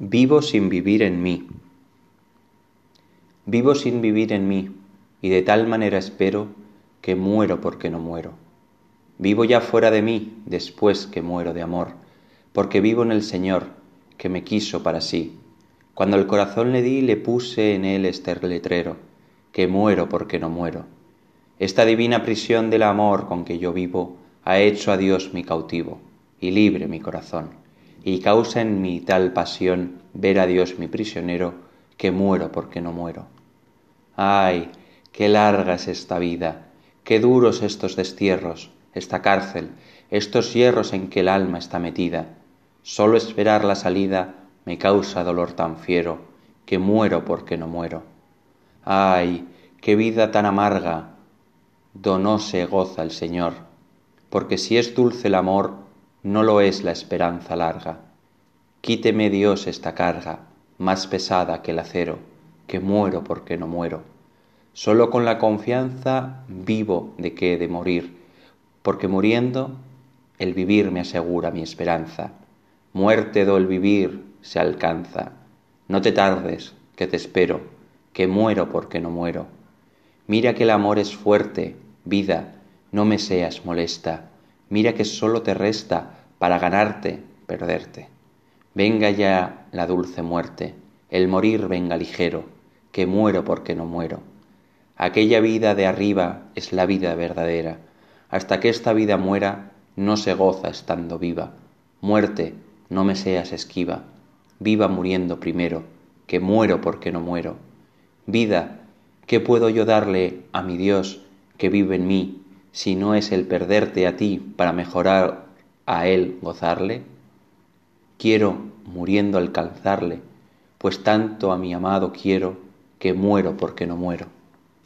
Vivo sin vivir en mí. Vivo sin vivir en mí, y de tal manera espero que muero porque no muero. Vivo ya fuera de mí después que muero de amor, porque vivo en el Señor, que me quiso para sí. Cuando el corazón le di, le puse en él este letrero, que muero porque no muero. Esta divina prisión del amor con que yo vivo ha hecho a Dios mi cautivo, y libre mi corazón y causa en mí tal pasión ver a Dios mi prisionero, que muero porque no muero. Ay, qué larga es esta vida, qué duros estos destierros, esta cárcel, estos hierros en que el alma está metida. Solo esperar la salida me causa dolor tan fiero, que muero porque no muero. Ay, qué vida tan amarga, do no se goza el Señor, porque si es dulce el amor, no lo es la esperanza larga. Quíteme Dios esta carga, más pesada que el acero, que muero porque no muero. Solo con la confianza vivo de que he de morir, porque muriendo el vivir me asegura mi esperanza. Muerte do el vivir se alcanza. No te tardes, que te espero, que muero porque no muero. Mira que el amor es fuerte, vida, no me seas molesta mira que sólo te resta para ganarte, perderte. Venga ya la dulce muerte, el morir venga ligero, que muero porque no muero. Aquella vida de arriba es la vida verdadera. Hasta que esta vida muera, no se goza estando viva. Muerte, no me seas esquiva. Viva muriendo primero, que muero porque no muero. Vida, ¿qué puedo yo darle a mi Dios que vive en mí si no es el perderte a ti para mejorar a él gozarle? Quiero, muriendo, alcanzarle, pues tanto a mi amado quiero que muero porque no muero.